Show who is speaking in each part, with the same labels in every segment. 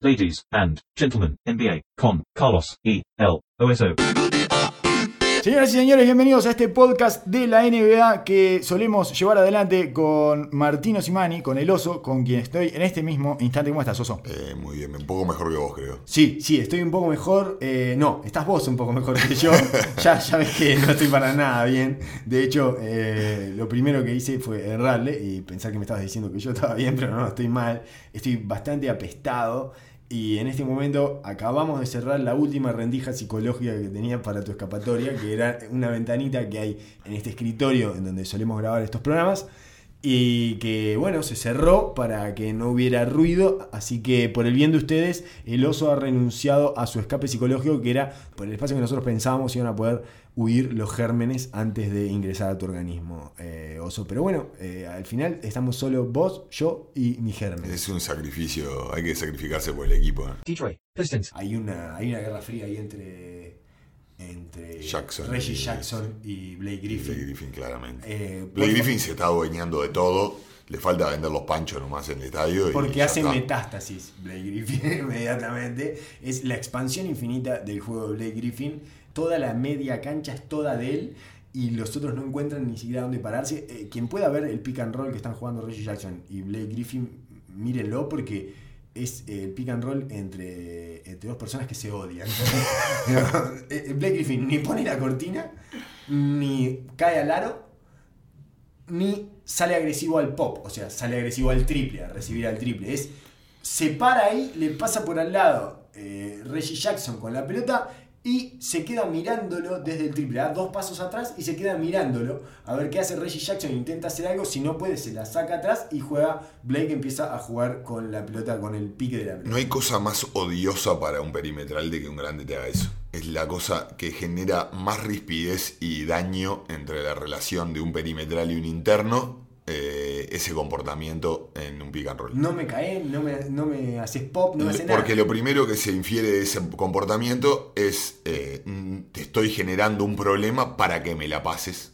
Speaker 1: ladies and gentlemen, NBA, con Carlos E. L. OSO.
Speaker 2: Señoras y señores, bienvenidos a este podcast de la NBA que solemos llevar adelante con Martino Simani, con el oso, con quien estoy en este mismo instante. ¿Cómo estás, oso?
Speaker 3: Eh, muy bien, un poco mejor que vos, creo.
Speaker 2: Sí, sí, estoy un poco mejor. eh, no, estás vos un poco mejor que yo. ya, ya ves que no estoy para nada bien. De hecho, eh, lo primero que hice fue errarle y pensar que me estabas diciendo que yo estaba bien, pero no, estoy mal. Estoy bastante apestado. Y en este momento acabamos de cerrar la última rendija psicológica que tenía para tu escapatoria, que era una ventanita que hay en este escritorio en donde solemos grabar estos programas. Y que bueno, se cerró para que no hubiera ruido. Así que por el bien de ustedes, el oso ha renunciado a su escape psicológico, que era por el espacio que nosotros pensábamos iban a poder huir los gérmenes antes de ingresar a tu organismo, eh, oso. Pero bueno, eh, al final estamos solo vos, yo y mi germen.
Speaker 3: Es un sacrificio, hay que sacrificarse por el equipo. ¿eh?
Speaker 1: Detroit Pistons.
Speaker 2: Hay una, hay una guerra fría ahí entre, entre
Speaker 3: Jackson
Speaker 2: Reggie
Speaker 3: y-
Speaker 2: Jackson y Blake Griffin.
Speaker 3: Blake Griffin, claramente.
Speaker 2: Eh,
Speaker 3: Blake Griffin se está adueñando de todo. Le falta vender los panchos nomás en el estadio. y
Speaker 2: Porque hace
Speaker 3: está.
Speaker 2: metástasis Blake Griffin inmediatamente. Es la expansión infinita del juego de Blake Griffin. Toda la media cancha es toda de él. Y los otros no encuentran ni siquiera dónde pararse. Eh, quien pueda ver el pick and roll que están jugando Reggie Jackson y Blake Griffin, mírenlo porque es eh, el pick and roll entre, entre dos personas que se odian. Eh, Blake Griffin ni pone la cortina, ni cae al aro, ni sale agresivo al pop, o sea, sale agresivo al triple, a recibir al triple. Es, se para ahí, le pasa por al lado Reggie Jackson con la pelota y se queda mirándolo desde el triple. Da dos pasos atrás y se queda mirándolo a ver qué hace Reggie Jackson. Intenta hacer algo, si no puede, se la saca atrás y juega. Blake empieza a jugar con la pelota, con el pique de la pelota.
Speaker 3: No hay cosa más odiosa para un perimetral de que un grande te haga eso. Es la cosa que genera más rispidez y daño entre la relación de un perimetral y un interno. Eh, ese comportamiento en un pick and roll.
Speaker 2: No me cae, no me, no me haces pop, no me hace nada.
Speaker 3: Porque lo primero que se infiere de ese comportamiento es eh, mm, te estoy generando un problema para que me la pases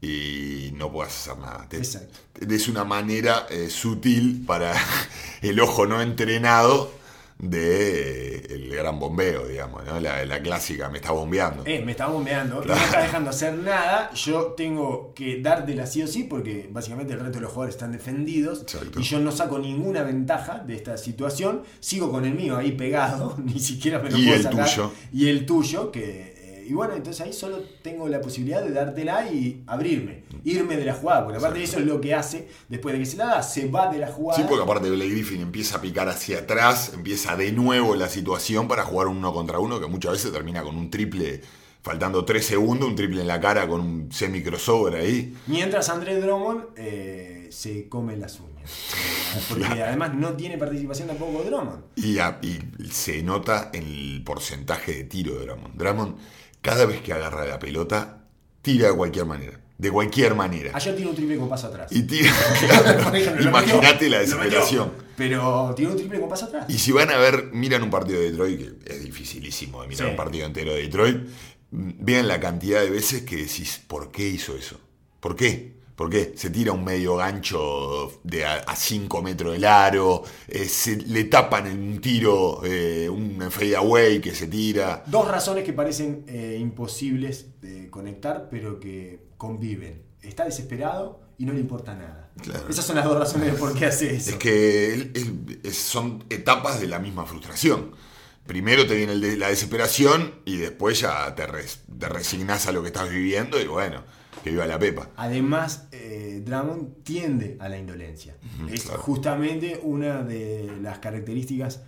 Speaker 3: y no puedas hacer nada. Te-
Speaker 2: Exacto.
Speaker 3: Es una manera eh, sutil para el ojo no entrenado de el gran bombeo, digamos, ¿no? la, la clásica, me está bombeando.
Speaker 2: Eh, me está bombeando,
Speaker 3: Claro.
Speaker 2: no me está dejando hacer nada. Yo tengo que dártela sí o sí, porque básicamente el resto de los jugadores están defendidos.
Speaker 3: Exacto.
Speaker 2: Y yo no saco ninguna ventaja de esta situación. Sigo con el mío ahí pegado, ni siquiera me lo
Speaker 3: Y
Speaker 2: puedo
Speaker 3: el
Speaker 2: sacar.
Speaker 3: tuyo.
Speaker 2: Y el tuyo, que. Y bueno, entonces ahí solo tengo la posibilidad de dártela y abrirme, irme de la jugada, porque aparte de eso es lo que hace, después de que se la da, se va de la jugada.
Speaker 3: Sí, porque aparte Blake Griffin empieza a picar hacia atrás, empieza de nuevo la situación para jugar un uno contra uno que muchas veces termina con un triple, faltando 3 segundos, un triple en la cara con un semi crossover ahí.
Speaker 2: Mientras André Drummond eh, se come las uñas. Porque además no tiene participación tampoco Drummond.
Speaker 3: Y, a- y se nota en el porcentaje de tiro de Drummond. Drummond, cada vez que agarra la pelota, tira de cualquier manera. De cualquier manera.
Speaker 2: Ayer tiene un triple con paso atrás.
Speaker 3: Y tira, claro, imagínate la
Speaker 2: metió,
Speaker 3: desesperación.
Speaker 2: Pero tiene un triple con paso atrás.
Speaker 3: Y si van a ver, miran un partido de Detroit, que es dificilísimo de mirar
Speaker 2: Sí.
Speaker 3: un partido entero de Detroit, mm, vean la cantidad de veces que decís, ¿por qué hizo eso? ¿Por qué? ¿Por qué? Se tira un medio gancho de a 5 metros del aro, eh, se, le tapan en un tiro, eh, un fade away que se tira.
Speaker 2: Dos razones que parecen eh, imposibles de conectar, pero que conviven. Está desesperado y no le importa nada.
Speaker 3: Claro.
Speaker 2: Esas son las dos razones de por qué hace eso.
Speaker 3: Es que es- son etapas de la misma frustración. Primero te viene el de la desesperación y después ya te, res- te resignás a lo que estás viviendo y bueno, que viva la pepa.
Speaker 2: Además, eh, Drummond tiende a la indolencia. Es
Speaker 3: claro.
Speaker 2: justamente una de las características,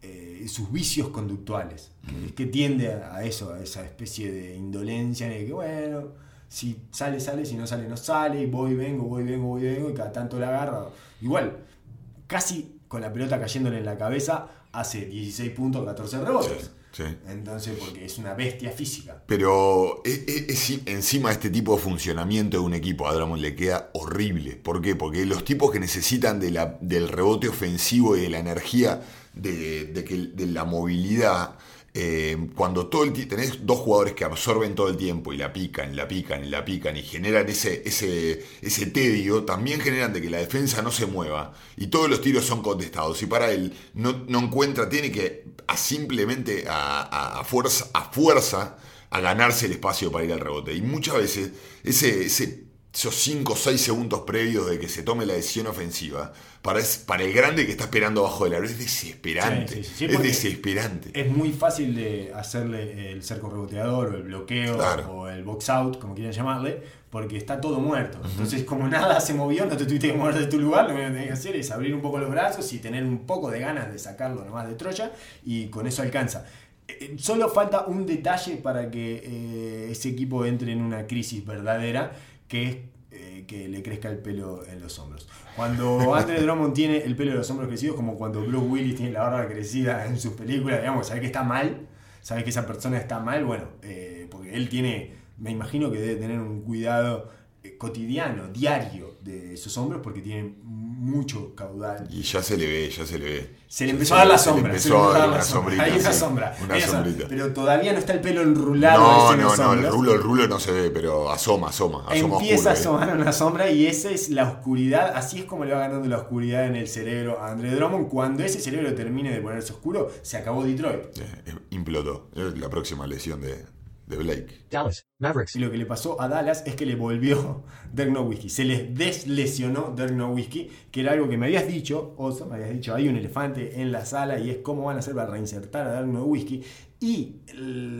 Speaker 2: eh, sus vicios conductuales. que- Es que tiende a eso, a esa especie de indolencia en el que, bueno, si sale, sale, si no sale, no sale, y voy, vengo, voy, vengo, voy, vengo, y cada tanto la agarra. Igual, casi con la pelota cayéndole en la cabeza, hace 16 puntos, 14 rebotes.
Speaker 3: Sí.
Speaker 2: Entonces, porque es una bestia física.
Speaker 3: Pero e- e- es- encima este tipo de funcionamiento de un equipo a Drummond le queda horrible. ¿Por qué? Porque los tipos que necesitan de la- del rebote ofensivo y de la energía de, de que, de la movilidad eh, cuando todo el tenés dos jugadores que absorben todo el tiempo y la pican, la pican, y la pican y generan ese, ese, ese tedio, también generan de que la defensa no se mueva y todos los tiros son contestados. Y para él no, no encuentra, tiene que simplemente a fuerza, a fuerza a ganarse el espacio para ir al rebote. Y muchas veces ese, ese, esos 5 o 6 segundos previos de que se tome la decisión ofensiva, para, es- para el grande que está esperando abajo del aro, es desesperante.
Speaker 2: Sí, sí, sí,
Speaker 3: es desesperante.
Speaker 2: Es muy fácil de hacerle el cerco reboteador o el bloqueo
Speaker 3: Claro.
Speaker 2: o el box out, como quieran llamarle, porque está todo muerto. Entonces, como nada se movió, no te tuviste que mover de tu lugar, lo único que tenés que hacer es abrir un poco los brazos y tener un poco de ganas de sacarlo nomás de Troya y con eso alcanza. Eh, Solo falta un detalle para que eh, ese equipo entre en una crisis verdadera, que es eh, que le crezca el pelo en los hombros. Cuando Andre Drummond tiene el pelo en los hombros crecidos, como cuando Bruce Willis tiene la barba crecida en sus películas, digamos, sabes que está mal, sabes que esa persona está mal, bueno, eh, porque él tiene, me imagino que debe tener un cuidado eh, cotidiano, diario de sus hombros, porque tiene mucho caudal.
Speaker 3: Y ya se le ve, ya se le ve.
Speaker 2: Se le empezó a dar la sombra. se le empezó
Speaker 3: a dar
Speaker 2: la
Speaker 3: sombrita.
Speaker 2: Hay una sombra.
Speaker 3: Una sombrita.
Speaker 2: Pero todavía no está el pelo enrulado.
Speaker 3: No, no, no, el rulo, el rulo no se ve, pero asoma, asoma, asoma
Speaker 2: Empieza a
Speaker 3: ¿eh?
Speaker 2: asomar una sombra y esa es la oscuridad. Así es como le va ganando la oscuridad en el cerebro a Andre Drummond. Cuando ese cerebro termine de ponerse oscuro, se acabó Detroit.
Speaker 3: Eh, eh, implotó. La próxima lesión de, de Blake.
Speaker 1: Dallas Mavericks.
Speaker 2: Y lo que le pasó a Dallas es que le volvió Dirk Nowitzki. Se les deslesionó Dirk Nowitzki, que era algo que me habías dicho, Oso, me habías dicho, hay un elefante en la sala y es cómo van a hacer para reinsertar a Dirk Nowitzki. Y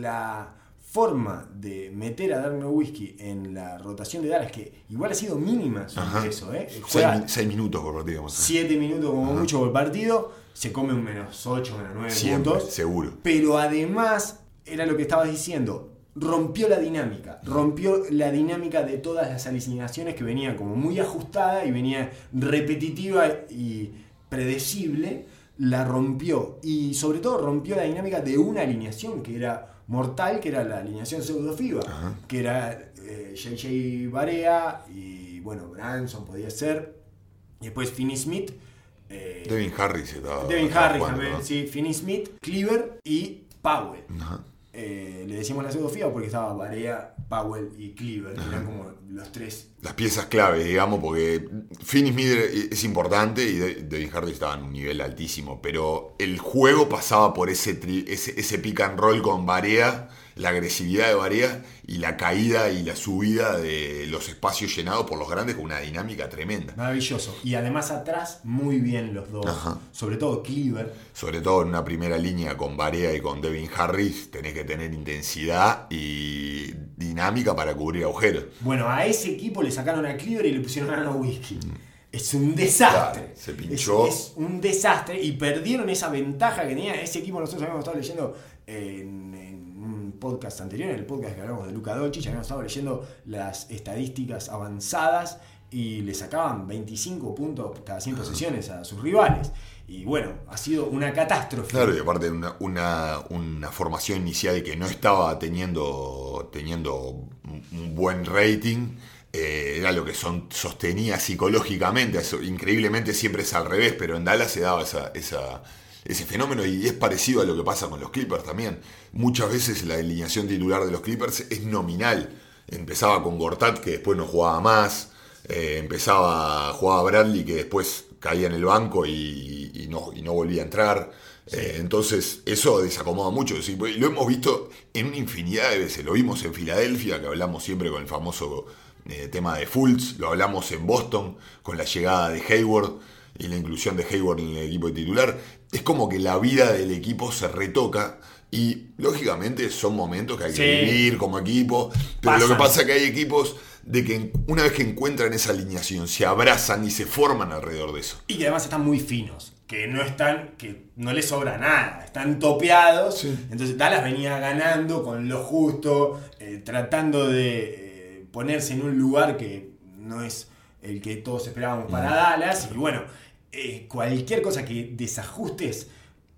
Speaker 2: la forma de meter a Dirk Nowitzki en la rotación de Dallas, que igual ha sido mínima su ingreso, ¿eh?
Speaker 3: Seis,
Speaker 2: Juega
Speaker 3: mi- seis minutos por partido, vamos a ver.
Speaker 2: 7 minutos como mucho por partido, se come un menos 8, menos 9
Speaker 3: Siempre,
Speaker 2: puntos.
Speaker 3: seguro.
Speaker 2: Pero además, era lo que estabas diciendo, rompió la dinámica, rompió la dinámica de todas las alineaciones que venía como muy ajustada y venía repetitiva y predecible, la rompió y sobre todo rompió la dinámica de una alineación que era mortal, que era la alineación pseudo FIBA,
Speaker 3: Ajá.
Speaker 2: que era eh, JJ Barea y bueno, Branson podía ser, y después Finney Smith. eh,
Speaker 3: Devin Harris estaba.
Speaker 2: Devin Harris
Speaker 3: jugando,
Speaker 2: también,
Speaker 3: ¿no?
Speaker 2: sí, Finney Smith, Cleaver y Powell.
Speaker 3: Ajá.
Speaker 2: Eh, le decimos la pseudo FIBA porque estaba Barea, Powell y Cleaver, que eran como los tres.
Speaker 3: Las piezas clave, digamos, porque Finney Smith es importante y De- Devin Harris estaba en un nivel altísimo, pero el juego pasaba por ese, tri- ese, ese pick and roll con Barea, la agresividad de Barea y la caída y la subida de los espacios llenados por los grandes con una dinámica tremenda.
Speaker 2: Maravilloso. Y además atrás, muy bien los dos.
Speaker 3: Ajá.
Speaker 2: Sobre todo Cleaver.
Speaker 3: Sobre todo en una primera línea con Barea y con Devin Harris, tenés que tener intensidad y dinámica para cubrir agujeros.
Speaker 2: Bueno, a ese equipo le sacaron a Cleaver y le pusieron a Whisky. Es un desastre.
Speaker 3: Claro, se pinchó.
Speaker 2: Es, es un desastre y perdieron esa ventaja que tenía ese equipo. Nosotros habíamos estado leyendo en, en un podcast anterior, en el podcast que hablamos de Luca Doncic, habíamos estado leyendo las estadísticas avanzadas y le sacaban 25 puntos cada 100 posesiones a sus rivales. Y bueno, ha sido una catástrofe.
Speaker 3: Claro, y aparte una, una, formación inicial que no estaba teniendo, teniendo un buen rating, eh, era lo que son, sostenía psicológicamente. Increíblemente siempre es al revés, pero en Dallas se daba esa- ese fenómeno y es parecido a lo que pasa con los Clippers también. Muchas veces la alineación titular de los Clippers es nominal. Empezaba con Gortat, que después no jugaba más. eh, empezaba, jugaba Bradley, que después caía en el banco y, y no, y no volvía a entrar. Eh, entonces, eso desacomoda mucho. Sí, y lo hemos visto en una infinidad de veces. Lo vimos en Filadelfia, que hablamos siempre con el famoso eh, tema de Fultz. Lo hablamos en Boston, con la llegada de Hayward y la inclusión de Hayward en el equipo titular. Es como que la vida del equipo se retoca. Y lógicamente son momentos que hay que
Speaker 2: Sí.
Speaker 3: vivir como equipo. Pero lo que pasa es que hay equipos de que una vez que encuentran esa alineación, se abrazan y se forman alrededor de eso.
Speaker 2: Y que además están muy finos, que no están, que no les sobra nada, están topeados.
Speaker 3: Sí.
Speaker 2: Entonces Dallas venía ganando con lo justo, eh, tratando de eh, ponerse en un lugar que no es el que todos esperábamos para Dallas. Y bueno, eh, cualquier cosa que desajustes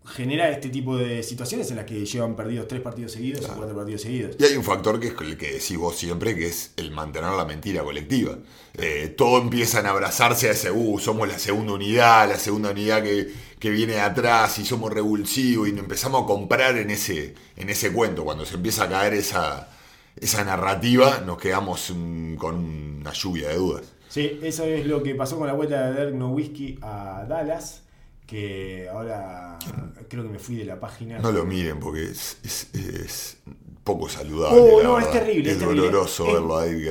Speaker 2: genera este tipo de situaciones en las que llevan perdidos tres partidos seguidos o cuatro partidos seguidos.
Speaker 3: Y hay un factor que es el que decís vos siempre, que es el mantener la mentira colectiva. Eh, todos empiezan a abrazarse a ese, uh, somos la segunda unidad, la segunda unidad que, que viene de atrás y somos revulsivos y empezamos a comprar en ese, en ese cuento. Cuando se empieza a caer esa, esa narrativa, nos quedamos con una lluvia de dudas.
Speaker 2: Sí, eso es lo que pasó con la vuelta de Dirk Nowitzki a Dallas que ahora creo que me fui de la página.
Speaker 3: No lo miren porque es, es, es poco saludable.
Speaker 2: Oh, no, es terrible,
Speaker 3: Es
Speaker 2: es terrible.
Speaker 3: doloroso
Speaker 2: Es-
Speaker 3: verlo ahí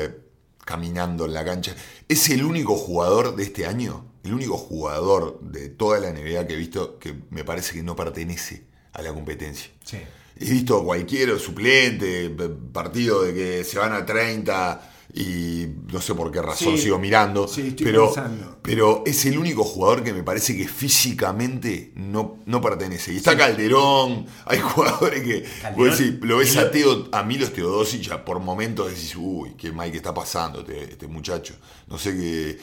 Speaker 3: caminando en la cancha. Es el único jugador de este año, el único jugador de toda la NBA que he visto que me parece que no pertenece a la competencia.
Speaker 2: Sí.
Speaker 3: He visto cualquier suplente, partido de que se van a 30 y no sé por qué razón
Speaker 2: Sí,
Speaker 3: sigo mirando,
Speaker 2: sí, estoy
Speaker 3: pero,
Speaker 2: pensando.
Speaker 3: pero es el único jugador que me parece que físicamente no, no pertenece. Y está Calderón, hay jugadores que vos decís, lo ves a, Teo, a Milos Teodosic, ya por momentos decís, uy, qué mal que está pasando este, este muchacho. No sé qué...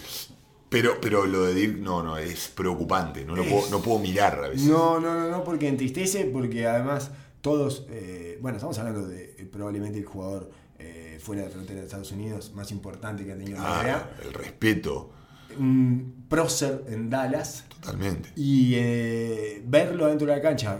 Speaker 3: Pero, pero lo de Dirk no, no, es preocupante, no, lo
Speaker 2: Es-
Speaker 3: puedo, no puedo mirar a veces.
Speaker 2: No, no, no, no, porque entristece, porque además todos, eh, bueno, estamos hablando de eh, probablemente el jugador fuera de frontera de Estados Unidos más importante que ha tenido la
Speaker 3: Ah,
Speaker 2: NBA,
Speaker 3: el respeto,
Speaker 2: un prócer en Dallas,
Speaker 3: totalmente.
Speaker 2: y eh, verlo dentro de la cancha,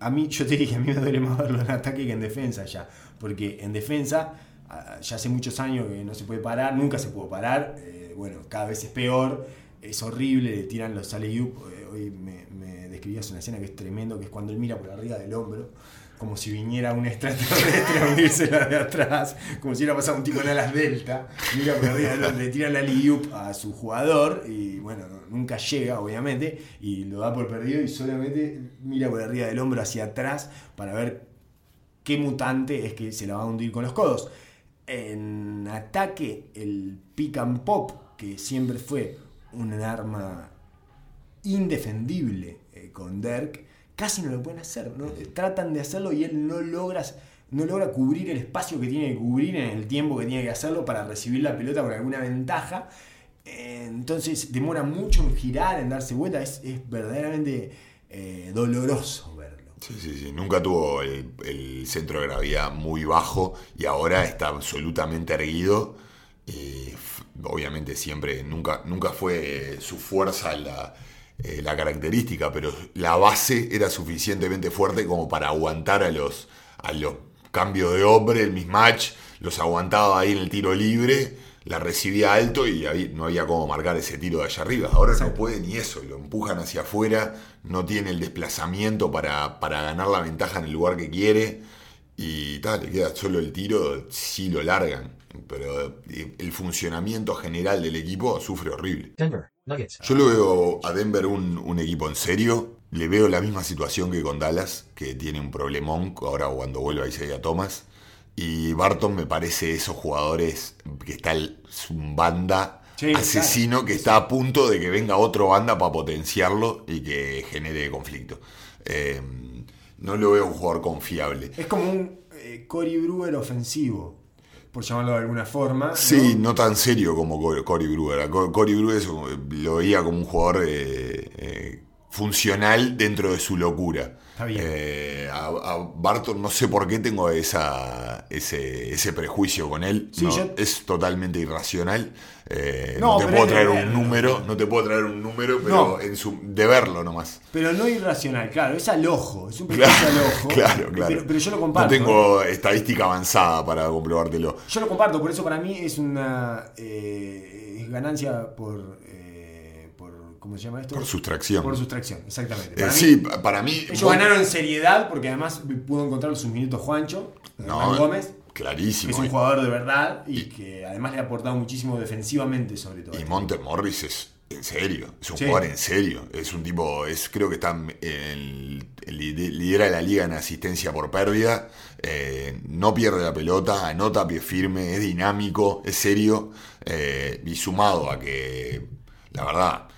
Speaker 2: a mí, yo te dije, a mí me duele más verlo en ataque que en defensa ya, porque en defensa ah, ya hace muchos años que no se puede parar, nunca se pudo parar, eh, bueno, cada vez es peor, es horrible, le tiran los alley hoy me, me describías una escena que es tremendo, que es cuando él mira por arriba del hombro, como si viniera un extraterrestre a hundírsela de atrás, como si hubiera pasado un tipo en alas delta, arriba del hombro, le tira la alley a su jugador y bueno, no- nunca llega obviamente y lo da por perdido y solamente mira por arriba del hombro hacia atrás para ver qué mutante es que se la va a hundir con los codos. En ataque, el pick and pop, que siempre fue un arma indefendible eh, con Dirk, casi no lo pueden hacer. ¿no? Eh, Tratan de hacerlo y él no logra, no logra cubrir el espacio que tiene que cubrir en el tiempo que tiene que hacerlo para recibir la pelota con alguna ventaja. Eh, Entonces demora mucho en girar, en darse vuelta. Es, verdaderamente eh, doloroso verlo.
Speaker 3: Sí, sí, sí. Nunca tuvo el, centro de gravedad muy bajo y ahora está absolutamente erguido. Obviamente siempre, nunca, nunca fue su fuerza la, eh, la característica, pero la base era suficientemente fuerte como para aguantar a los, a los cambios de hombre, el mismatch, los aguantaba ahí en el tiro libre, la recibía alto y había- no había cómo marcar ese tiro de allá arriba. Ahora no puede ni eso, lo empujan hacia afuera, no tiene el desplazamiento para, para ganar la ventaja en el lugar que quiere y tal, le queda solo el tiro, sí lo largan, pero eh, el funcionamiento general del equipo sufre horrible.
Speaker 1: Denver Nuggets.
Speaker 3: Yo lo veo a Denver un, un equipo en serio. Le veo la misma situación que con Dallas, que tiene un problemón ahora cuando vuelve a Isaiah Thomas. Y Barton me parece esos jugadores que está el, es un banda
Speaker 2: Sí,
Speaker 3: asesino que está a punto de que venga otro banda para potenciarlo y que genere conflicto. Eh, no lo veo un jugador confiable.
Speaker 2: Es como un eh, Cory Brewer ofensivo, por llamarlo de alguna forma. ¿no?
Speaker 3: Sí, no tan serio como Co- Cory Brewer. Cory Brewer un- lo veía como un jugador eh, eh, funcional dentro de su locura.
Speaker 2: Está bien.
Speaker 3: Eh, a, a Barton no sé por qué tengo esa, ese, ese prejuicio con él.
Speaker 2: Sí,
Speaker 3: No,
Speaker 2: yo-
Speaker 3: Es totalmente irracional. Eh,
Speaker 2: No,
Speaker 3: no, te puedo traer un número, no te puedo traer un número, pero
Speaker 2: No.
Speaker 3: en su, de verlo nomás.
Speaker 2: Pero no irracional, claro, es al ojo, es un prejuicio al ojo.
Speaker 3: Claro, claro.
Speaker 2: Pero, pero yo lo comparto.
Speaker 3: No tengo estadística avanzada para comprobártelo.
Speaker 2: Yo lo comparto, por eso para mí es una eh, es ganancia por, eh, por. ¿Cómo se llama esto?
Speaker 3: Por sustracción.
Speaker 2: Por sustracción, exactamente. Para mí,
Speaker 3: sí, para mí.
Speaker 2: ellos
Speaker 3: vos-
Speaker 2: ganaron en seriedad porque además pudo encontrar sus minutos Juancho,
Speaker 3: No,
Speaker 2: Hernán Gómez,
Speaker 3: Clarísimo.
Speaker 2: que es un jugador de verdad y que además le ha aportado muchísimo defensivamente, sobre todo.
Speaker 3: Y Monte Morris es en serio, es un
Speaker 2: Sí.
Speaker 3: jugador en serio, es un tipo, es creo que está en lider- lidera la liga en asistencia por pérdida, eh, no pierde la pelota, anota a pie firme, es dinámico, es serio, eh, y sumado a que, la verdad,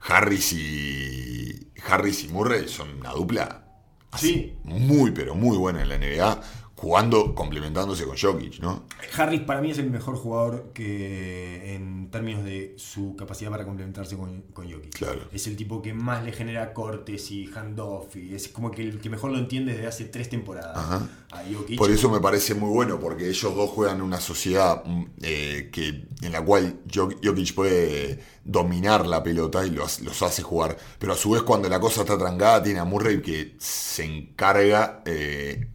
Speaker 3: Harris y Harris y Murray son una dupla así,
Speaker 2: Sí.
Speaker 3: muy pero muy buena en la NBA, jugando, complementándose con Jokic, ¿no?
Speaker 2: Harris para mí es el mejor jugador que en términos de su capacidad para complementarse con, con Jokic.
Speaker 3: Claro.
Speaker 2: Es el tipo que más le genera cortes y handoff y es como que el que mejor lo entiende desde hace tres temporadas
Speaker 3: Ajá.
Speaker 2: a Jokic.
Speaker 3: Por eso me parece muy bueno, porque ellos dos juegan en una sociedad mm, eh, que, en la cual Jok- Jokic puede dominar la pelota y los, los hace jugar. Pero a su vez, cuando la cosa está trancada, tiene a Murray que se encarga eh,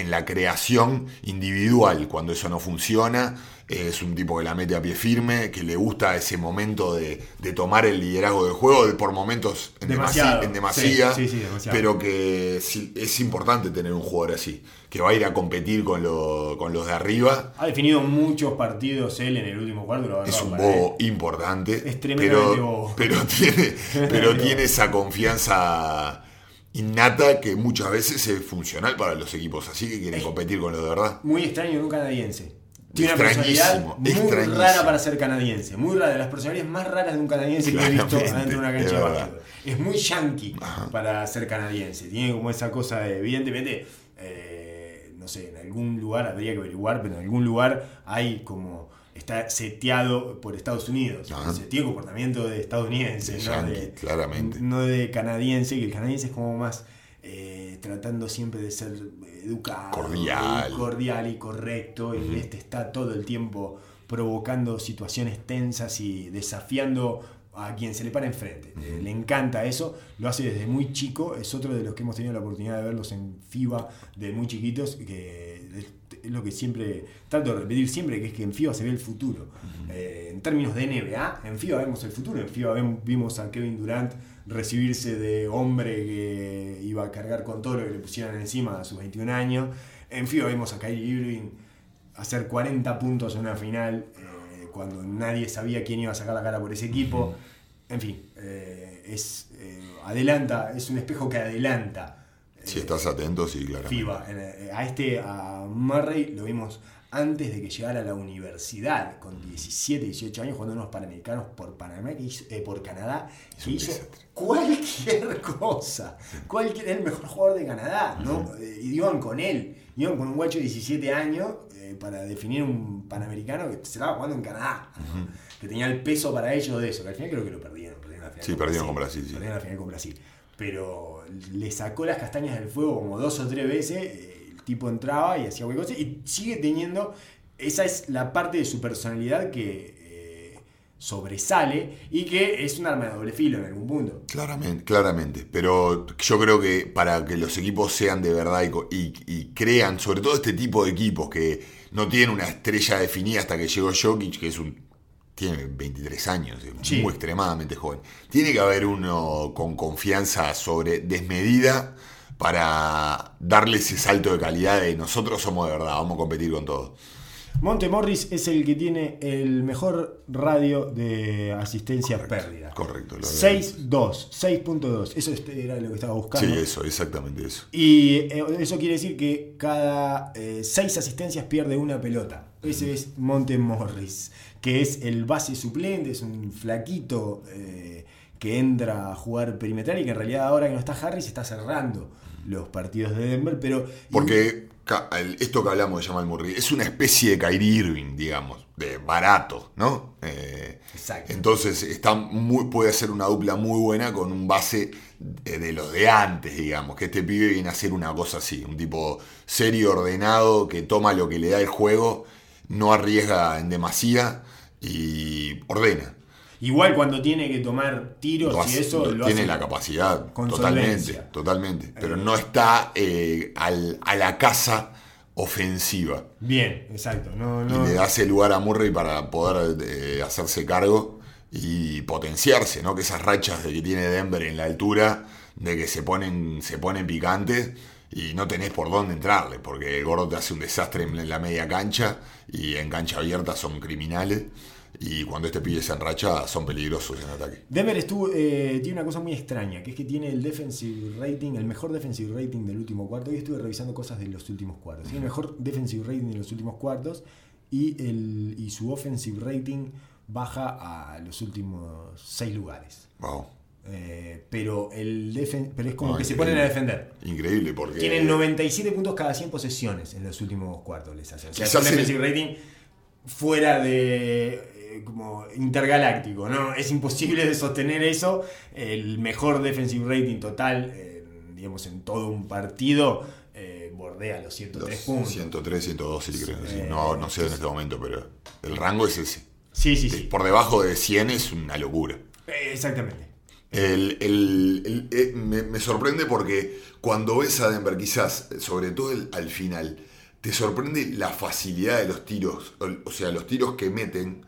Speaker 3: en la creación individual. Cuando eso no funciona, eh, es un tipo que la mete a pie firme, que le gusta ese momento de, de tomar el liderazgo del juego, de por momentos en
Speaker 2: Demasiado.
Speaker 3: demasía, en demasía,
Speaker 2: Sí, sí, sí, demasiado.
Speaker 3: pero que es importante tener un jugador así, que va a ir a competir con, lo- con los de arriba.
Speaker 2: Ha definido muchos partidos él en el último cuarto. lo
Speaker 3: Es un bobo importante,
Speaker 2: Es tremendamente
Speaker 3: pero,
Speaker 2: bobo.
Speaker 3: pero tiene, pero tiene esa confianza innata que muchas veces es funcional para los equipos así que quieren competir con los de verdad.
Speaker 2: Muy extraño en un canadiense. Tiene una personalidad muy rara para ser canadiense. Muy rara, de las personalidades más raras de un canadiense que he visto adentro de una cancha de básquetbol. Es muy yankee
Speaker 3: Ajá.
Speaker 2: para ser canadiense. Tiene como esa cosa de, evidentemente, eh, no sé, en algún lugar habría que averiguar, pero en algún lugar hay como está seteado por Estados Unidos.
Speaker 3: Ajá.
Speaker 2: O sea, tiene comportamiento de estadounidense,
Speaker 3: De
Speaker 2: no,
Speaker 3: yankee,
Speaker 2: de,
Speaker 3: claramente.
Speaker 2: no de canadiense, que el canadiense es como más eh, tratando siempre de ser educado,
Speaker 3: Cordial.
Speaker 2: y cordial y correcto, y este está todo el tiempo provocando situaciones tensas y desafiando a quien se le para enfrente. Eh, le encanta eso, lo hace desde muy chico, es otro de los que hemos tenido la oportunidad de verlos en FIBA de muy chiquitos, que es, lo que siempre trato de repetir siempre, que es que en FIBA se ve el futuro. Eh, en términos de NBA, en FIBA vemos el futuro, en FIBA vimos a Kevin Durant recibirse de hombre que iba a cargar con todo lo que le pusieran encima a sus 21 años. En FIBA vimos a Kyrie Irving hacer 40 puntos en una final eh, cuando nadie sabía quién iba a sacar la cara por ese equipo. En fin, eh, es eh, adelanta, es un espejo que adelanta. eh,
Speaker 3: Si estás atento, sí, claramente.
Speaker 2: FIBA. A este, a Murray, lo vimos antes de que llegara a la universidad, con 17, 18 años, jugando unos panamericanos por Panamá, que hizo- eh, por Canadá,
Speaker 3: Es
Speaker 2: que hizo
Speaker 3: desastre.
Speaker 2: cualquier cosa. Cualquier, el mejor jugador de Canadá, ¿no? Y iban con él, iban con un guacho de 17 años eh, para definir un panamericano que se estaba jugando en Canadá, que tenía el peso para ellos de eso, que al final creo que lo perdieron. perdieron la final
Speaker 3: Sí, perdieron con Brasil, sí.
Speaker 2: Perdieron la final con Brasil. Pero le sacó las castañas del fuego como dos o tres veces. eh, El tipo entraba y hacía cualquier cosa. Y sigue teniendo. Esa es la parte de su personalidad que sobresale y que es un arma de doble filo en algún punto.
Speaker 3: Claramente, claramente. Pero yo creo que para que los equipos sean de verdad y, co- y- y crean, sobre todo este tipo de equipos que no tienen una estrella definida hasta que llegó Jokic, que es un tiene 23 años, es
Speaker 2: Sí.
Speaker 3: muy extremadamente joven. Tiene que haber uno con confianza sobre desmedida para darle ese salto de calidad de nosotros somos de verdad, vamos a competir con todo.
Speaker 2: Monte Morris es el que tiene el mejor radio de asistencia pérdida.
Speaker 3: Correcto. lo-
Speaker 2: 6.2, 6.2. Eso este era lo que estaba buscando.
Speaker 3: Sí, eso, exactamente eso.
Speaker 2: Y eh, eso quiere decir que cada eh, seis asistencias pierde una pelota. Ese es Monte Morris, que es el base suplente, es un flaquito eh, que entra a jugar perimetral y que en realidad ahora que no está Harris está cerrando los partidos de Denver, pero...
Speaker 3: Porque esto que hablamos de Jamal Murray es una especie de Kyrie Irving, digamos, de barato, ¿no? Eh,
Speaker 2: Exacto.
Speaker 3: entonces está muy, puede ser una dupla muy buena con un base de, de los de antes, digamos, que este pibe viene a ser una cosa así, un tipo serio, ordenado, que toma lo que le da el juego, no arriesga en demasía y ordena.
Speaker 2: Igual cuando tiene que tomar tiros
Speaker 3: Lo
Speaker 2: y eso
Speaker 3: lo-
Speaker 2: lo
Speaker 3: tiene
Speaker 2: hace
Speaker 3: la capacidad, totalmente, totalmente. Pero
Speaker 2: Eh.
Speaker 3: no está eh, al- a la casa ofensiva.
Speaker 2: Bien, exacto. No,
Speaker 3: Y le da ese lugar a Murray para poder eh, hacerse cargo y potenciarse, ¿no? Que esas rachas de que tiene Denver en la altura, de que se ponen, se ponen picantes y no tenés por dónde entrarle, porque el gordo te hace un desastre en la media cancha y en cancha abierta son criminales. Y cuando este pibe se enracha, son peligrosos en ataque.
Speaker 2: Denver estuvo, eh, tiene una cosa muy extraña, que es que tiene el defensive rating, el mejor defensive rating del último cuarto. Hoy estuve revisando cosas de los últimos cuartos. Tiene el mejor defensive rating de los últimos cuartos y, el, y su offensive rating baja a los últimos seis lugares.
Speaker 3: Wow.
Speaker 2: Eh, pero, el defen- pero es como
Speaker 3: No,
Speaker 2: que se ponen a defender.
Speaker 3: Increíble porque...
Speaker 2: Tienen 97 puntos cada 100 posesiones en los últimos cuartos, les hacen. O sea, es un defensive rating fuera de. Eh, como intergaláctico, ¿no? Es imposible de sostener eso. El mejor defensive rating total, eh, digamos, en todo un partido, eh, bordea los 103
Speaker 3: Los
Speaker 2: puntos.
Speaker 3: 103, 102, sí, creo. sí.
Speaker 2: eh,
Speaker 3: No, no sé en este momento, pero el rango es ese.
Speaker 2: Sí, sí, sí.
Speaker 3: Por debajo de 100 es una locura.
Speaker 2: Exactamente.
Speaker 3: El- el- el- me, me sorprende porque cuando ves a Denver, quizás, sobre todo al final, te sorprende la facilidad de los tiros, o sea, los tiros que meten,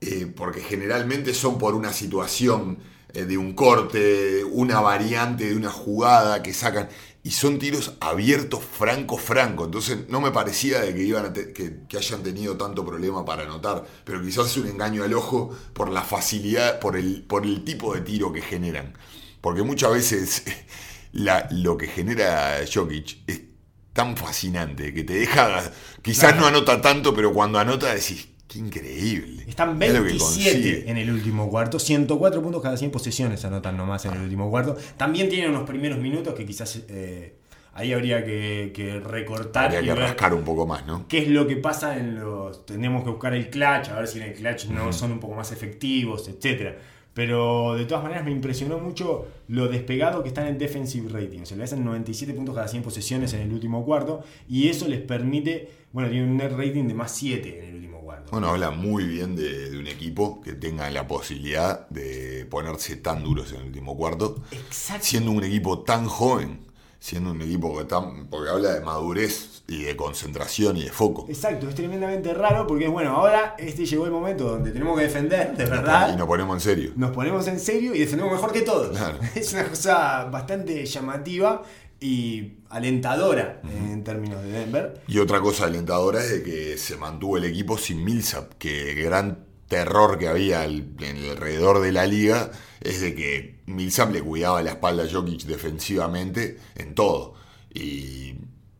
Speaker 3: eh, porque generalmente son por una situación eh, de un corte, una variante de una jugada que sacan, y son tiros abiertos, franco, franco. Entonces no me parecía de que, iban a te- que, que hayan tenido tanto problema para anotar, pero quizás es un engaño al ojo por la facilidad, por el, por el tipo de tiro que generan. Porque muchas veces la- lo que genera Jokic es tan fascinante que te deja, quizás
Speaker 2: Claro.
Speaker 3: no anota tanto, pero cuando anota decís, qué increíble.
Speaker 2: Están
Speaker 3: Mirá lo que
Speaker 2: 27
Speaker 3: consigue.
Speaker 2: en el último cuarto, 104 puntos cada 100 posesiones anotan nomás en el último cuarto. También tienen unos primeros minutos que quizás eh, ahí habría que, que recortar
Speaker 3: Habría
Speaker 2: y
Speaker 3: que
Speaker 2: ver
Speaker 3: rascar un poco más, ¿no?
Speaker 2: qué es lo que pasa en los... Tenemos que buscar el clutch, a ver si en el clutch no son un poco más efectivos, etcétera. Pero de todas maneras me impresionó mucho lo despegado que están en defensive rating. O sea, le hacen 97 puntos cada 100 posesiones en el último cuarto y eso les permite, bueno, tienen un net rating de más 7 en el último cuarto.
Speaker 3: Bueno, habla muy bien de, de un equipo que tenga la posibilidad de ponerse tan duros en el último cuarto,
Speaker 2: Exacto.
Speaker 3: siendo un equipo tan joven, siendo un equipo que tan, porque habla de madurez y de concentración y de foco.
Speaker 2: Exacto, es tremendamente raro porque es bueno, ahora este llegó el momento donde tenemos que defender, de verdad.
Speaker 3: Y nos ponemos en serio.
Speaker 2: Nos ponemos en serio y defendemos mejor que todos.
Speaker 3: Claro.
Speaker 2: Es una cosa bastante llamativa y alentadora en términos de Denver.
Speaker 3: Y otra cosa alentadora es de que se mantuvo el equipo sin Millsap, que gran terror que había al- en el alrededor de la liga es de que Millsap le cuidaba la espalda a Jokic defensivamente en todo. Y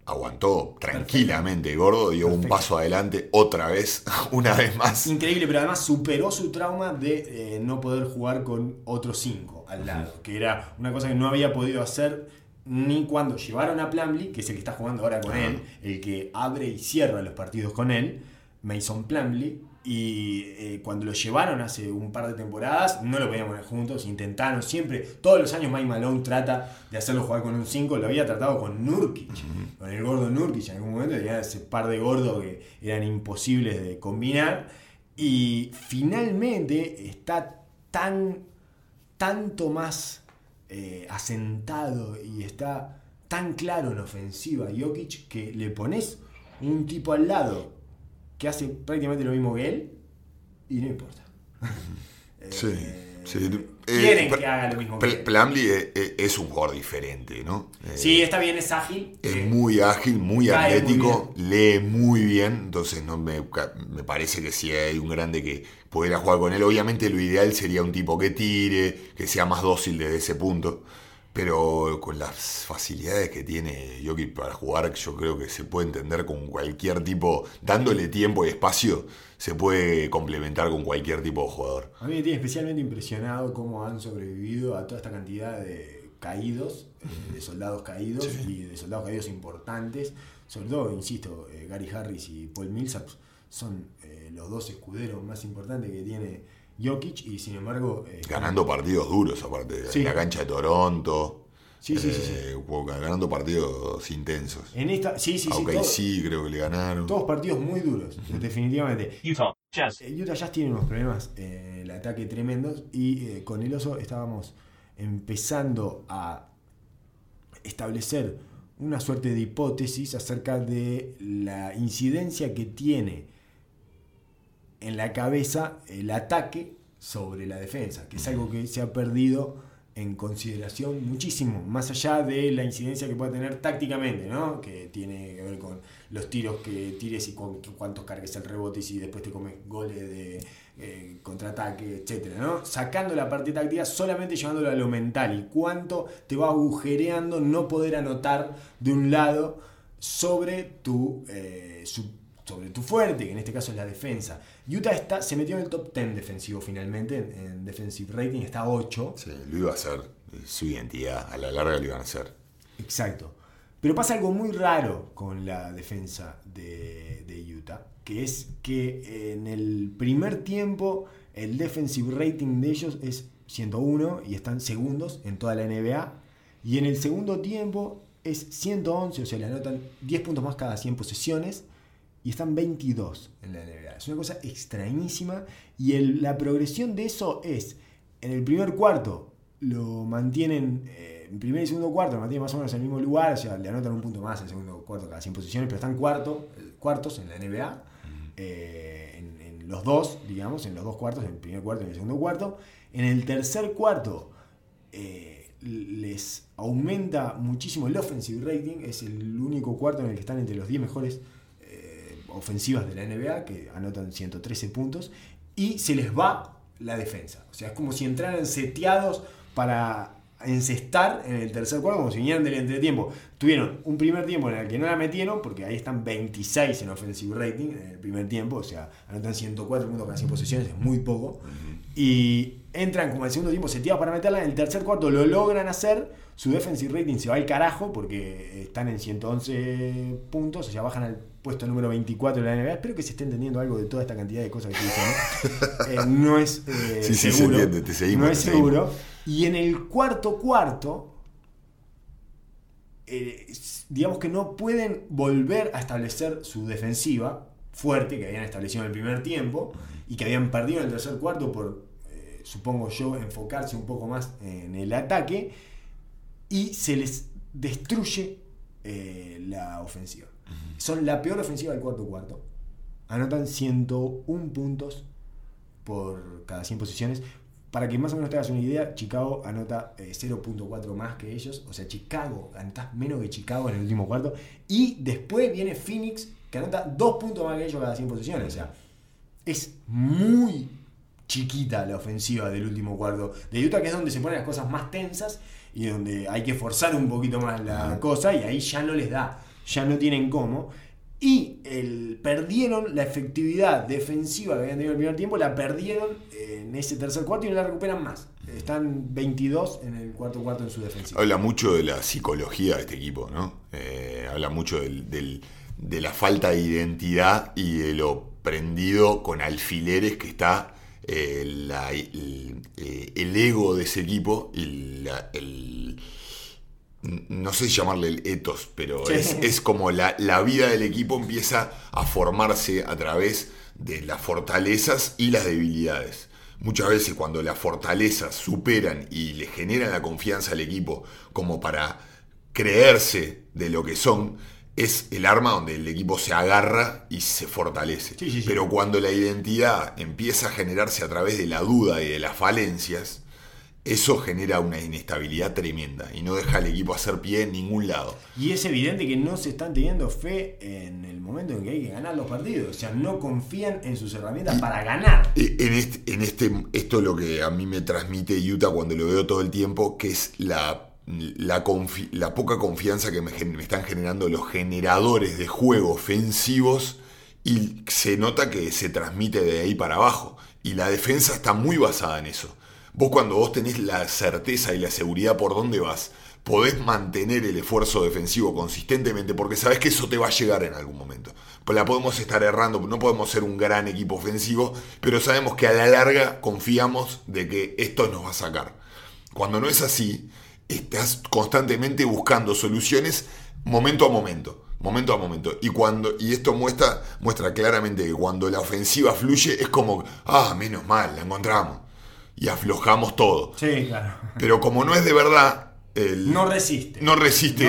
Speaker 3: aguantó tranquilamente, gordo, dio un
Speaker 2: Perfecto.
Speaker 3: paso adelante otra vez, una vez más.
Speaker 2: Increíble, pero además superó su trauma de eh, no poder jugar con otros cinco al lado, que era una cosa que no había podido hacer ni cuando llevaron a Plumlee, que es el que está jugando ahora con él, el que abre y cierra los partidos con él, Mason Plumlee, y eh, cuando lo llevaron hace un par de temporadas, no lo podían poner juntos, intentaron siempre, todos los años Mike Malone trata de hacerlo jugar con un 5, lo había tratado con Nurkic, con el gordo Nurkic en algún momento, tenía ese par de gordos que eran imposibles de combinar, y finalmente está tan, tanto más eh, asentado y está tan claro en ofensiva Jokic que le pones un tipo al lado que hace prácticamente lo mismo que él y no importa.
Speaker 3: Sí,
Speaker 2: Eh,
Speaker 3: sí.
Speaker 2: Quieren
Speaker 3: Eh,
Speaker 2: que haga lo mismo que
Speaker 3: Pl-
Speaker 2: él.
Speaker 3: Plumlee es, un jugador diferente, ¿no? Eh,
Speaker 2: Sí, está bien, es ágil.
Speaker 3: Es
Speaker 2: eh,
Speaker 3: muy ágil, muy atlético, lee muy bien, entonces no me, me parece que si hay un grande que pudiera jugar con él, obviamente lo ideal sería un tipo que tire, que sea más dócil desde ese punto, pero con las facilidades que tiene Jokic para jugar, yo creo que se puede entender con cualquier tipo, dándole tiempo y espacio, se puede complementar con cualquier tipo de jugador.
Speaker 2: A mí me tiene especialmente impresionado cómo han sobrevivido a toda esta cantidad de caídos, eh, de soldados caídos
Speaker 3: Sí.
Speaker 2: y de soldados caídos importantes. Sobre todo, insisto, eh, Gary Harris y Paul Millsap son eh, los dos escuderos más importantes que tiene Jokic y sin embargo... eh,
Speaker 3: Ganando partidos duros, aparte,
Speaker 2: Sí.
Speaker 3: en la cancha de Toronto.
Speaker 2: Sí, sí, sí, sí.
Speaker 3: eh, ganando partidos intensos.
Speaker 2: En esta, sí, sí, sí,
Speaker 3: Aunque
Speaker 2: todo-
Speaker 3: sí, creo que le ganaron.
Speaker 2: todos partidos muy duros, definitivamente.
Speaker 1: Utah Jazz.
Speaker 2: Eh, Utah Jazz tiene unos problemas en el ataque tremendos y eh, con el oso estábamos empezando a establecer una suerte de hipótesis acerca de la incidencia que tiene en la cabeza el ataque sobre la defensa, que es algo que se ha perdido en consideración muchísimo, más allá de la incidencia que puede tener tácticamente, ¿no? que tiene que ver con los tiros que tires y con cuántos cargues el rebote y si después te comes goles de eh, contraataque, etcétera, ¿no? Sacando la parte táctica, solamente llevándolo a lo mental y cuánto te va agujereando no poder anotar de un lado sobre tu, eh, sobre tu fuerte, que en este caso es la defensa. Utah está, se metió en el top 10 defensivo finalmente, en, en defensive rating, está 8.
Speaker 3: Sí, lo iba a hacer. Su identidad, a la larga lo iban a hacer.
Speaker 2: Exacto. Pero pasa algo muy raro con la defensa de, de Utah, que es que en el primer tiempo el defensive rating de ellos es 101 y están segundos en toda la NBA. Y en el segundo tiempo es 111, o sea, le anotan 10 puntos más cada 100 posesiones y están 22 en la NBA. Es una cosa extrañísima y el- la progresión de eso es, en el primer cuarto lo mantienen, eh, en primer y segundo cuarto lo mantienen más o menos en el mismo lugar, o sea, le anotan un punto más en el segundo cuarto cada 100 posiciones, pero están cuarto, eh, cuartos en la NBA, eh, en, en los dos, digamos, en los dos cuartos, en el primer cuarto y en el segundo cuarto. En el tercer cuarto eh, les aumenta muchísimo el offensive rating, es el único cuarto en el que están entre los 10 mejores ofensivas de la NBA, que anotan 113 puntos, y se les va la defensa. O sea, es como si entraran seteados para encestar en el tercer cuarto, como si vinieran del entretiempo. Tuvieron un primer tiempo en el que no la metieron, porque ahí están 26 en offensive rating en el primer tiempo, o sea, anotan 104 puntos cada 100 posiciones, es muy poco. Y entran como el segundo tiempo seteados para meterla, en el tercer cuarto lo logran hacer, su defensive rating se va al carajo, porque están en 111 puntos, o sea, bajan al puesto número 24 de la NBA. Espero que se esté entendiendo algo de toda esta cantidad de cosas que estoy diciendo. Eh, no es eh,
Speaker 3: Sí, sí, se
Speaker 2: seguro.
Speaker 3: entiende, te seguimos,
Speaker 2: no es
Speaker 3: te seguimos.
Speaker 2: seguro. Y en el cuarto cuarto, eh, digamos que no pueden volver a establecer su defensiva fuerte que habían establecido en el primer tiempo y que habían perdido en el tercer cuarto por, eh, supongo yo, enfocarse un poco más en el ataque y se les destruye la ofensiva. Son la peor ofensiva del cuarto cuarto. Anotan 101 puntos por cada 100 posiciones. Para que más o menos te hagas una idea, Chicago anota eh, 0.4 más que ellos. O sea, Chicago anota menos que Chicago en el último cuarto. Y después viene Phoenix, que anota 2 puntos más que ellos cada 100 posiciones. O sea, es muy chiquita la ofensiva del último cuarto de Utah, que es donde se ponen las cosas más tensas y donde hay que forzar un poquito más la cosa y ahí ya no les da, ya no tienen cómo. Y el, perdieron la efectividad defensiva que habían tenido en el primer tiempo, la perdieron en ese tercer cuarto y no la recuperan más. Están 22 en el cuarto cuarto en su defensiva.
Speaker 3: Habla mucho de la psicología de este equipo, ¿no? Eh, habla mucho del- de la falta de identidad y de lo prendido con alfileres que está eh, el, eh, el ego de ese equipo y el, no sé si llamarle el ethos, pero
Speaker 2: Sí.
Speaker 3: es, es como la, la vida del equipo empieza a formarse a través de las fortalezas y las debilidades. Muchas veces cuando las fortalezas superan y le generan la confianza al equipo como para creerse de lo que son, es el arma donde el equipo se agarra y se fortalece.
Speaker 2: Sí, sí, sí.
Speaker 3: Pero cuando la identidad empieza a generarse a través de la duda y de las falencias, eso genera una inestabilidad tremenda y no deja al equipo hacer pie en ningún lado.
Speaker 2: Y es evidente que no se están teniendo fe en el momento en que hay que ganar los partidos. O sea, no confían en sus herramientas para ganar.
Speaker 3: En este, en este, esto es lo que a mí me transmite Utah cuando lo veo todo el tiempo, que es la, la, confi- la poca confianza que me, me están generando los generadores de juego ofensivos y se nota que se transmite de ahí para abajo. Y la defensa está muy basada en eso. Vos cuando vos tenés la certeza y la seguridad por dónde vas, podés mantener el esfuerzo defensivo consistentemente porque sabés que eso te va a llegar en algún momento. Pues la podemos estar errando, no podemos ser un gran equipo ofensivo, pero sabemos que a la larga confiamos de que esto nos va a sacar. Cuando no es así, estás constantemente buscando soluciones momento a momento, momento a momento. Y cuando y esto muestra muestra claramente que cuando la ofensiva fluye es como, ah, menos mal, la encontramos y aflojamos todo.
Speaker 2: Sí, claro.
Speaker 3: Pero como no es de verdad, el-
Speaker 2: No resiste.
Speaker 3: no resiste,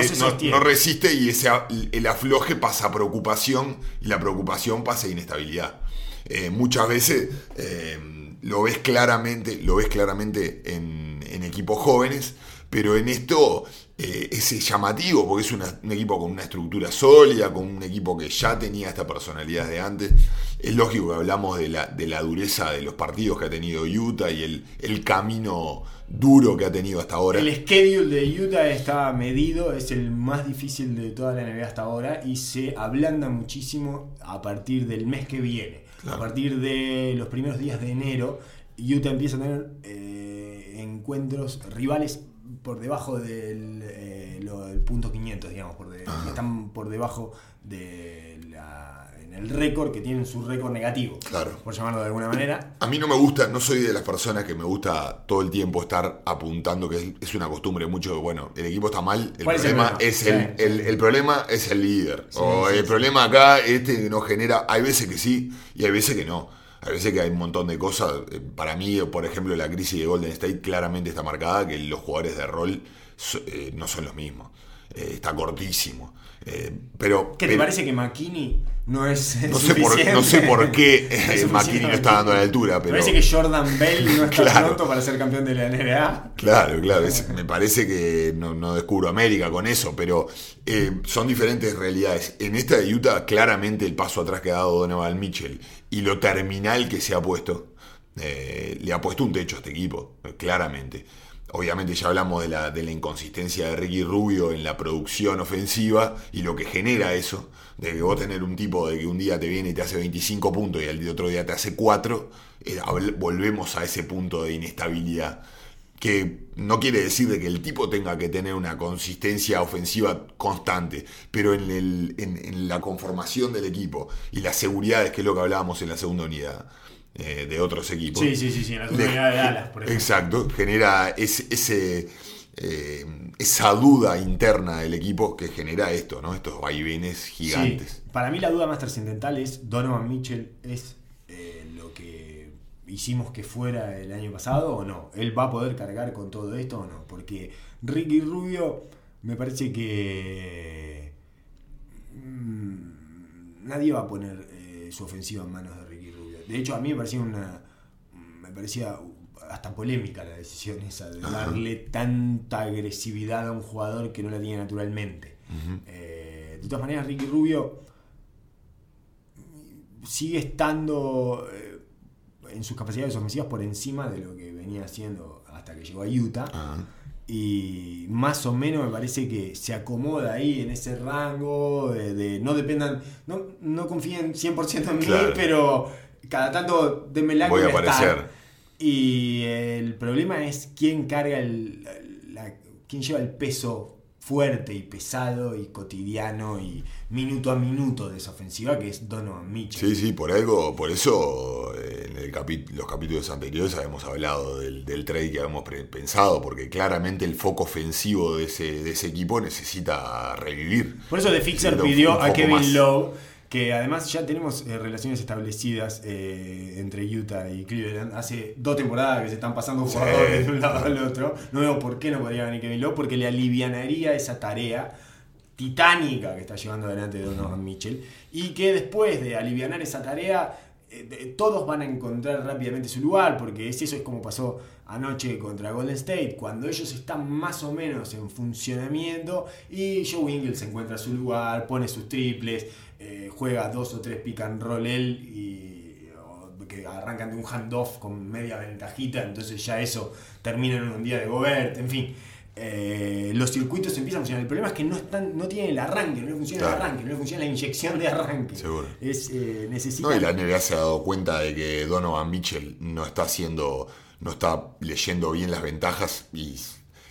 Speaker 2: No
Speaker 3: resiste y ese, el afloje pasa a preocupación y la preocupación pasa a inestabilidad. Eh, muchas veces eh, lo ves claramente, lo ves claramente en, en equipos jóvenes, pero en esto eh, es llamativo porque es una- un equipo con una estructura sólida, con un equipo que ya tenía esta personalidad de antes. Es lógico que hablamos de la, de la dureza de los partidos que ha tenido Utah y el, el camino duro que ha tenido hasta ahora.
Speaker 2: El schedule de Utah está medido, es el más difícil de toda la NBA hasta ahora y se ablanda muchísimo a partir del mes que viene.
Speaker 3: Claro.
Speaker 2: A partir de los primeros días de enero, Utah empieza a tener eh, encuentros rivales por debajo del, eh, lo- del punto 500, digamos, por de- están por debajo de la, en el récord que tienen su récord negativo,
Speaker 3: Claro.
Speaker 2: por llamarlo de alguna manera.
Speaker 3: A mí no me gusta, no soy de las personas que me gusta todo el tiempo estar apuntando, que es, es una costumbre mucho, bueno, el equipo está mal, el
Speaker 2: ¿Cuál es el
Speaker 3: problema
Speaker 2: problema?
Speaker 3: es el,
Speaker 2: Sí,
Speaker 3: el- el problema es el líder.
Speaker 2: Sí,
Speaker 3: o
Speaker 2: sí,
Speaker 3: el problema acá, este no genera, hay veces que sí y hay veces que no. Hay veces que hay un montón de cosas. eh, Para mí, por ejemplo, la crisis de Golden State claramente está marcada que los jugadores de rol eh, no son los mismos. Eh, está cortísimo. Eh, pero,
Speaker 2: ¿Qué te
Speaker 3: pero-
Speaker 2: parece que McKinney no es
Speaker 3: no sé, por, no sé por qué
Speaker 2: No
Speaker 3: McKinney no está dando a la altura,
Speaker 2: ¿Te
Speaker 3: pero...
Speaker 2: parece que Jordan Bell no está
Speaker 3: Claro.
Speaker 2: pronto para ser campeón de la NBA?
Speaker 3: Claro, claro, es- me parece que no, no descubro América con eso, pero eh, son diferentes realidades. En esta de Utah, claramente el paso atrás que ha dado Donovan Mitchell y lo terminal que se ha puesto, eh, le ha puesto un techo a este equipo, eh, claramente. Obviamente ya hablamos de la, de la inconsistencia de Ricky Rubio en la producción ofensiva y lo que genera eso, de que vos tener un tipo de que un día te viene y te hace 25 puntos y al otro día te hace 4, eh, volvemos a ese punto de inestabilidad que no quiere decir de que el tipo tenga que tener una consistencia ofensiva constante, pero en, el- en- en la conformación del equipo y las seguridades, que es lo que hablábamos en la segunda unidad eh, de otros equipos.
Speaker 2: Sí, sí, sí, sí, en la segunda unidad de Dallas, por ejemplo.
Speaker 3: Exacto, genera ese, ese, eh, esa duda interna del equipo que genera esto, ¿no? Estos vaivenes gigantes.
Speaker 2: Sí, para mí la duda más trascendental es Donovan Mitchell es hicimos que fuera el año pasado o no. Él va a poder cargar con todo esto o no. Porque Ricky Rubio me parece que mm, nadie va a poner eh, su ofensiva en manos de Ricky Rubio. De hecho, a mí me parecía una me parecía hasta polémica la decisión esa de darle tanta agresividad a un jugador que no la tiene naturalmente. Eh, de todas maneras, Ricky Rubio sigue estando eh, en sus capacidades ofensivas por encima de lo que venía haciendo hasta que llegó a Utah.
Speaker 3: Ah,
Speaker 2: Y más o menos me parece que se acomoda ahí en ese rango de, de- no dependan, no, no confíen 100% en
Speaker 3: Claro.
Speaker 2: mí, pero cada tanto denme la
Speaker 3: Voy a
Speaker 2: estar.
Speaker 3: aparecer.
Speaker 2: Y el problema es quién carga el, la- quién lleva el peso fuerte y pesado y cotidiano y minuto a minuto de esa ofensiva que es Donovan Mitchell.
Speaker 3: Sí, sí, por algo, por eso eh, en el los capítulos anteriores habíamos hablado del, del trade que habíamos pensado, porque claramente el foco ofensivo de ese, de ese equipo necesita revivir.
Speaker 2: Por eso The Fixer pidió a Kevin. Lowe, que además ya tenemos eh, relaciones establecidas eh, entre Utah y Cleveland. Hace dos temporadas que se están pasando
Speaker 3: Sí.
Speaker 2: jugadores de un lado al otro. No veo por qué no podría venir Kevin Lowe, porque le alivianaría esa tarea titánica que está llevando adelante Donovan Mitchell y que después de alivianar esa tarea eh, todos van a encontrar rápidamente su lugar porque es eso es como pasó anoche contra Golden State cuando ellos están más o menos en funcionamiento y Joe Ingles encuentra su lugar pone sus triples eh, juega dos o tres pick and roll él y o que arrancan de un handoff con media ventajita entonces ya eso termina en un día de Gobert en fin eh, los circuitos empiezan a funcionar. El problema es que no están, no tienen el arranque, no le funciona
Speaker 3: Claro.
Speaker 2: el arranque, no le funciona la inyección de arranque.
Speaker 3: Seguro.
Speaker 2: Es, eh, necesita.
Speaker 3: No, y la NBA se ha dado cuenta de que Donovan Mitchell no está haciendo, no está leyendo bien las ventajas y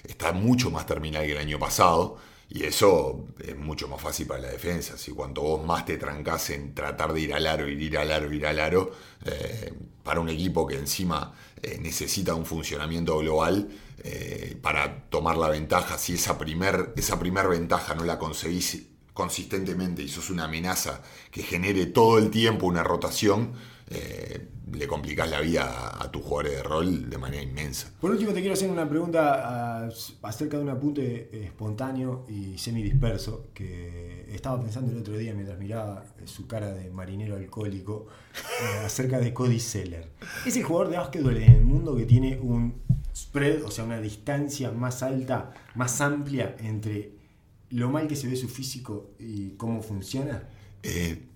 Speaker 3: está mucho más terminal que el año pasado. Y eso es mucho más fácil para la defensa. Si cuanto vos más te trancás en tratar de ir al aro, ir, al aro, ir al aro, eh, para un equipo que encima eh, necesita un funcionamiento global eh, para tomar la ventaja, si esa primer, esa primer ventaja no la conseguís consistentemente y sos una amenaza que genere todo el tiempo una rotación, eh, le complicás la vida a, a tus jugadores de rol de manera inmensa.
Speaker 2: Por último, te quiero hacer una pregunta ah, acerca de un apunte espontáneo y semidisperso que estaba pensando el otro día mientras miraba su cara de marinero alcohólico eh, acerca de Cody Seller. Es el jugador de básquetbol en el mundo que tiene un spread, o sea, una distancia más alta, más amplia entre lo mal que se ve su físico y cómo funciona?
Speaker 3: Eh,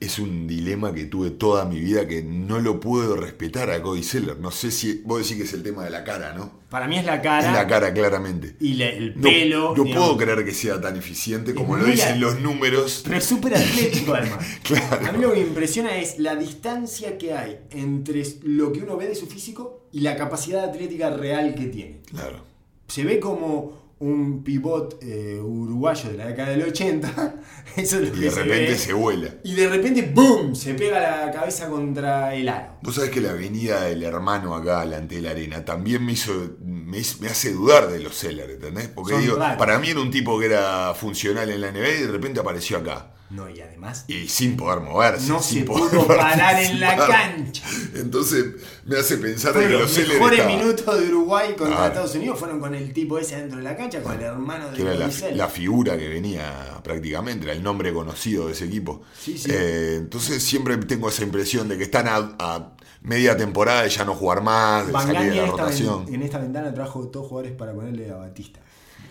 Speaker 3: es un dilema que tuve toda mi vida que no lo puedo respetar a Cody Seller. No sé si vos decís que es el tema de la cara, ¿no?
Speaker 2: Para mí es la cara.
Speaker 3: Es la cara, claramente.
Speaker 2: Y la- el pelo.
Speaker 3: no
Speaker 2: digamos.
Speaker 3: puedo creer que sea tan eficiente como lo dicen los números.
Speaker 2: Pero es súper atlético además.
Speaker 3: Claro.
Speaker 2: A mí lo que me impresiona es la distancia que hay entre lo que uno ve de su físico y la capacidad atlética real que tiene.
Speaker 3: Claro.
Speaker 2: Se ve como un pivot eh, uruguayo de la década del 80. Eso es lo
Speaker 3: Y
Speaker 2: que
Speaker 3: de repente se vuela.
Speaker 2: Y de repente, ¡boom! Se pega la cabeza contra el aro.
Speaker 3: Vos sabés que la avenida del hermano acá delante de la arena también me hizo me, me hace dudar de los Sellers, ¿entendés? Porque
Speaker 2: Son
Speaker 3: digo,
Speaker 2: raros.
Speaker 3: para mí era un tipo que era funcional en la NBA y de repente apareció acá.
Speaker 2: No, y además,
Speaker 3: Y sin poder moverse.
Speaker 2: no
Speaker 3: sin
Speaker 2: se
Speaker 3: poder
Speaker 2: pudo parar en la cancha.
Speaker 3: Entonces me hace pensar que
Speaker 2: los mejores minutos de Uruguay contra. Estados Unidos fueron con el tipo ese dentro de la cancha, con el hermano de
Speaker 3: que era la, figura que venía prácticamente, era el nombre conocido de ese equipo.
Speaker 2: Sí, sí.
Speaker 3: Eh, entonces siempre tengo esa impresión de que están a, a media temporada de ya no jugar más, de
Speaker 2: Van
Speaker 3: salir de la rotación.
Speaker 2: en esta ventana trajo dos jugadores para ponerle a Batista.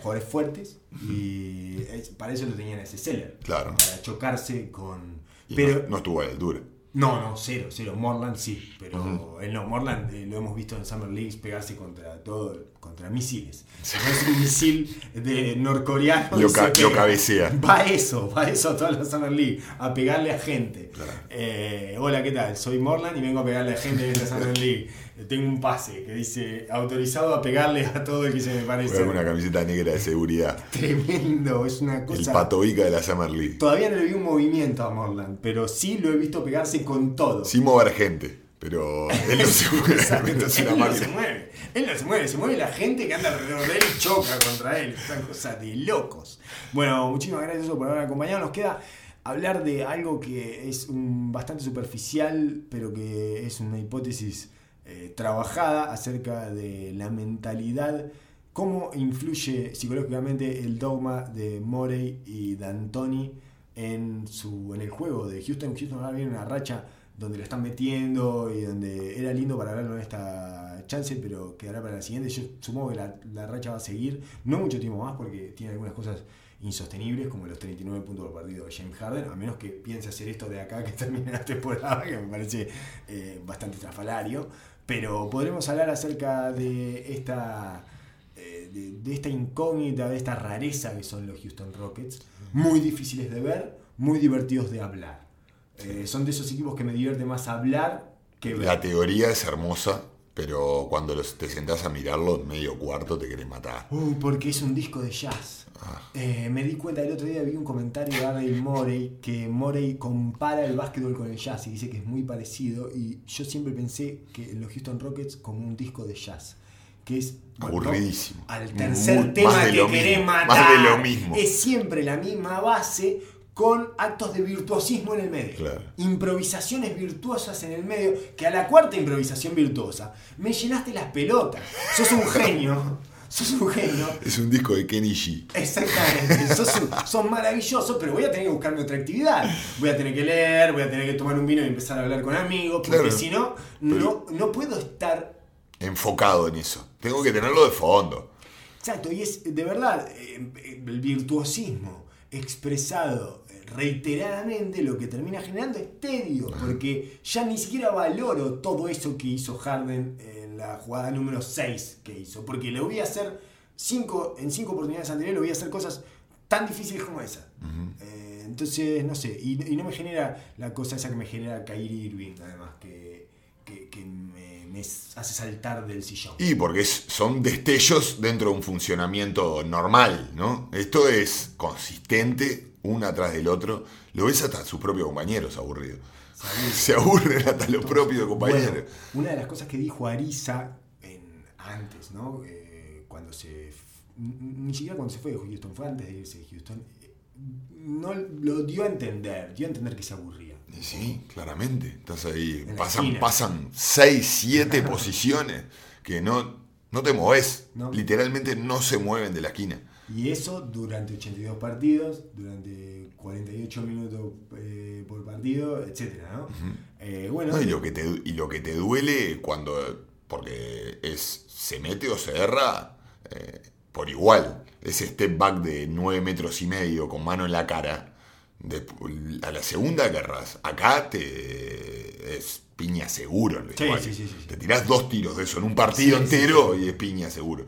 Speaker 2: Jugadores fuertes y es- para eso lo tenían a ese Seller.
Speaker 3: Claro.
Speaker 2: Para chocarse con...
Speaker 3: Y
Speaker 2: Pero
Speaker 3: no, no estuvo a la altura.
Speaker 2: No, no, cero, cero. Morland sí, pero él no. Morland eh, lo hemos visto en Summer Leagues pegarse contra todo, contra misiles. No es un misil de norcoreano.
Speaker 3: Lo ca- cabecea.
Speaker 2: Va eso, va eso a toda la Summer League, a pegarle a gente.
Speaker 3: Claro.
Speaker 2: Eh, hola, ¿qué tal? Soy Morland y vengo a pegarle a gente en esta Summer League. Eh, Tengo un pase que dice autorizado a pegarle a todo el que se me parece.
Speaker 3: Una camiseta negra de seguridad.
Speaker 2: Tremendo, es una
Speaker 3: El
Speaker 2: cosa.
Speaker 3: patovica de la Summer League.
Speaker 2: Todavía no le vi un movimiento a Morland, pero sí lo he visto pegarse con todo.
Speaker 3: Sin mover gente. Pero él no se mueve,
Speaker 2: Exacto.
Speaker 3: es una
Speaker 2: Él no se mueve. Él no se mueve, se mueve la gente que anda alrededor de él y choca contra él. Es una cosa de locos. Bueno, muchísimas gracias por haber acompañado. Nos queda hablar de algo que es un- bastante superficial, pero que es una hipótesis eh, trabajada acerca de la mentalidad. ¿Cómo influye psicológicamente el dogma de Morey y D'Antoni en, su, en el juego de Houston? Houston ahora viene una racha donde lo están metiendo y donde era lindo para verlo en esta chance, pero quedará para la siguiente. Yo supongo que la, la racha va a seguir, no mucho tiempo más, porque tiene algunas cosas insostenibles, como los 39 puntos por partido de James Harden, a menos que piense hacer esto de acá que termine la temporada, que me parece eh, bastante trafalario. Pero podremos hablar acerca de esta, eh, de, de esta incógnita, de esta rareza que son los Houston Rockets, muy difíciles de ver, muy divertidos de hablar. Eh, son de esos equipos que me divierte más hablar que ver.
Speaker 3: La teoría es hermosa, pero cuando los- te sentás a mirarlo en medio cuarto te querés matar.
Speaker 2: Uh, porque es un disco de jazz.
Speaker 3: Ah.
Speaker 2: Eh, me di cuenta el otro día, vi un comentario de Daryl Morey que Morey compara el básquetbol con el jazz y dice que es muy parecido. Y yo siempre pensé que los Houston Rockets como un disco de jazz. Que es bueno,
Speaker 3: Aburridísimo.
Speaker 2: al tercer
Speaker 3: Muy-
Speaker 2: tema que querés
Speaker 3: mismo,
Speaker 2: matar.
Speaker 3: más de lo mismo.
Speaker 2: Es siempre la misma base con actos de virtuosismo en el medio.
Speaker 3: Claro.
Speaker 2: Improvisaciones virtuosas en el medio, que a la cuarta improvisación virtuosa me llenaste las pelotas. Sos un genio. Sos un genio.
Speaker 3: Es un disco de Kenny G.
Speaker 2: Exactamente, sos, un- sos maravilloso, pero voy a tener que buscarme otra actividad. Voy a tener que leer, voy a tener que tomar un vino y empezar a hablar con amigos, porque
Speaker 3: Claro.
Speaker 2: si no, no, no puedo estar
Speaker 3: Enfocado en eso. Tengo que tenerlo de fondo.
Speaker 2: Exacto, y es de verdad eh, el virtuosismo expresado reiteradamente lo que termina generando es tedio, porque ya ni siquiera valoro todo eso que hizo Harden en la jugada número 6 que hizo, porque le voy a hacer cinco, en cinco oportunidades anteriores, le voy a hacer cosas tan difíciles como esa. Eh, entonces, no sé, y, y no me genera la cosa esa que me genera Kyrie Irving, además, que, que, que me, me hace saltar del sillón.
Speaker 3: Y porque es- son destellos dentro de un funcionamiento normal, ¿no? Esto es consistente, uno atrás del otro. Lo ves hasta sus propios compañeros aburridos. Se aburren hasta los propios compañeros.
Speaker 2: Bueno, una de las cosas que dijo Ariza en, antes, ¿no? Eh, cuando se. Ni siquiera cuando se fue de Houston, fue antes de irse de Houston. eh, No lo dio a entender, dio a entender que se aburría.
Speaker 3: Y sí, claramente. Estás ahí.
Speaker 2: En
Speaker 3: Pasan, pasan 6, 7 posiciones que no, no te moves.
Speaker 2: No.
Speaker 3: Literalmente no se mueven de la esquina.
Speaker 2: Y eso durante 82 partidos, durante 48 minutos eh, por partido, etc. ¿no? Eh, bueno,
Speaker 3: No, y, lo que te, y lo que te duele cuando porque es se mete o se erra eh, por igual. Ese step back de 9 metros y medio con mano en la cara, de- a la segunda guerras, acá te es piña seguro. el vestuario.
Speaker 2: sí, sí, sí, sí.
Speaker 3: Te tirás dos tiros de eso en un partido entero y es piña seguro.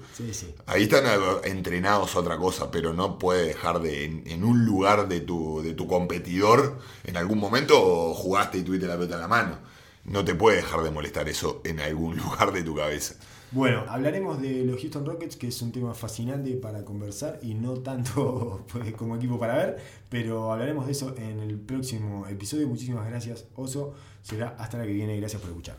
Speaker 3: Ahí están entrenados a otra cosa, pero no puede dejar de, en, en un lugar de tu, de tu competidor, en algún momento jugaste y tuviste la pelota en la mano. No te puede dejar de molestar eso en algún lugar de tu cabeza.
Speaker 2: Bueno, hablaremos de los Houston Rockets, que es un tema fascinante para conversar y no tanto pues, como equipo para ver, pero hablaremos de eso en el próximo episodio. Muchísimas gracias, Oso. Será hasta la que viene. Gracias por escuchar.